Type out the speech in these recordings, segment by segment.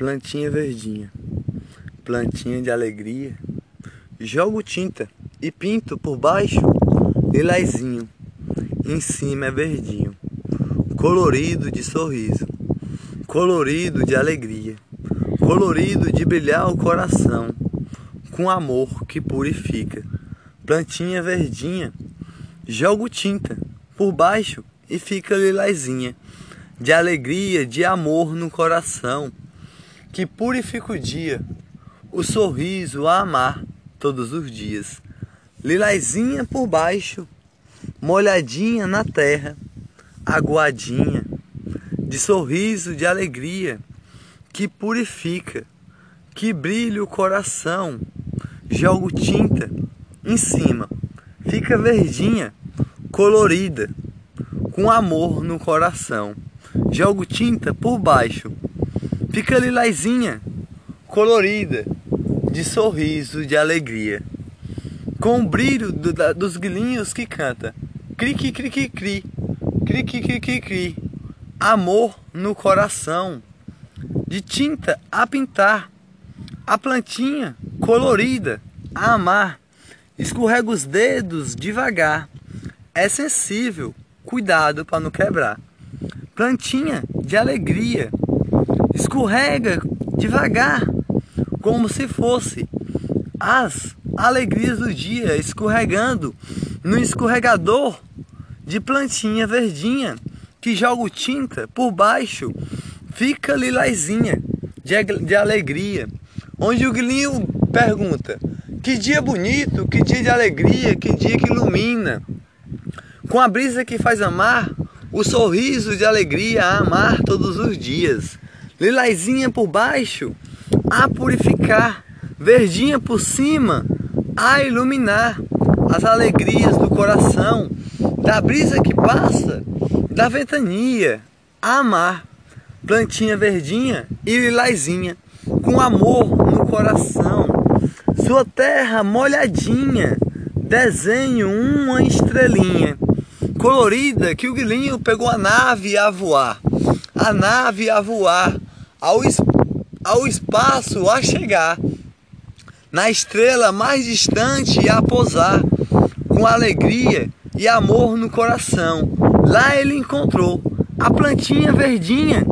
Plantinha verdinha, plantinha de alegria. Jogo tinta e pinto por baixo lilazinho, em cima é verdinho, colorido de sorriso, colorido de alegria, colorido de brilhar o coração, com amor que purifica. Plantinha verdinha, jogo tinta por baixo e fica lilazinha, de alegria, de amor no coração, que purifica o dia, o sorriso a amar todos os dias. Lilazinha por baixo, molhadinha na terra, aguadinha, de sorriso, de alegria, que purifica, que brilha o coração. Jogo tinta em cima, fica verdinha, colorida, com amor no coração. Jogo tinta por baixo, fica lilazinha, colorida, de sorriso, de alegria com o brilho do, da, dos grilinhos que canta. Cri, cri, cri, cri, cri. Cri, cri, cri, cri, cri. Amor no coração. De tinta a pintar. A plantinha colorida a amar. Escorrega os dedos devagar. É sensível. Cuidado para não quebrar. Plantinha de alegria. Escorrega devagar. Como se fosse as alegrias do dia, escorregando no escorregador de plantinha verdinha que joga tinta por baixo, fica lilazinha de, de alegria. Onde o grilinho pergunta: Que dia bonito, que dia de alegria, que dia que ilumina. Com a brisa que faz amar, o sorriso de alegria a amar todos os dias. Lilazinha por baixo, a purificar, verdinha por cima, a iluminar. As alegrias do coração, da brisa que passa, da ventania, a amar, plantinha verdinha e lilazinha, com amor no coração, sua terra molhadinha, desenho uma estrelinha, colorida que o grilinho pegou a nave a voar, a nave a voar, ao, ao espaço a chegar, na estrela mais distante a posar, com alegria e amor no coração. Lá ele encontrou a plantinha verdinha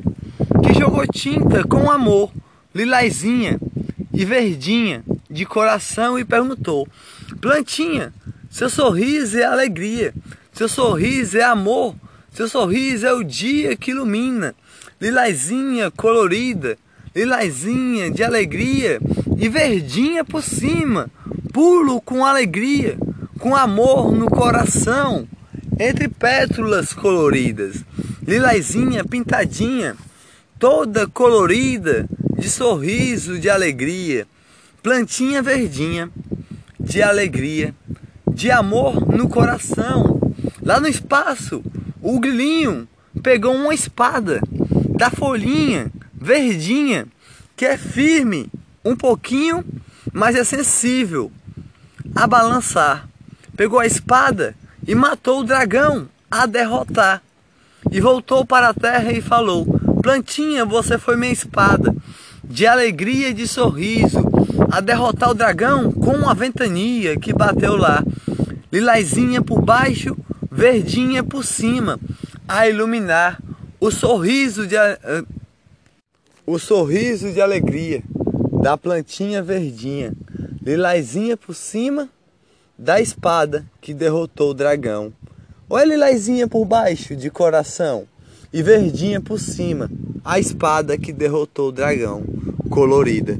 que jogou tinta com amor, lilazinha e verdinha de coração e perguntou: Plantinha, seu sorriso é alegria, seu sorriso é amor, seu sorriso é o dia que ilumina, lilazinha colorida, lilazinha de alegria e verdinha por cima, pulo com alegria, com amor no coração, entre pétalas coloridas, lilazinha pintadinha, toda colorida, de sorriso, de alegria, plantinha verdinha, de alegria, de amor no coração. Lá no espaço, o grilinho pegou uma espada da folhinha verdinha, que é firme um pouquinho, mas é sensível a balançar. Pegou a espada e matou o dragão a derrotar. E voltou para a terra e falou: Plantinha, você foi minha espada, de alegria e de sorriso, a derrotar o dragão com a ventania que bateu lá. Lilazinha por baixo, verdinha por cima, a iluminar o sorriso de, o sorriso de alegria da plantinha verdinha, lilazinha por cima da espada que derrotou o dragão. Olha lilazinha por baixo de coração e verdinha por cima, a espada que derrotou o dragão, colorida.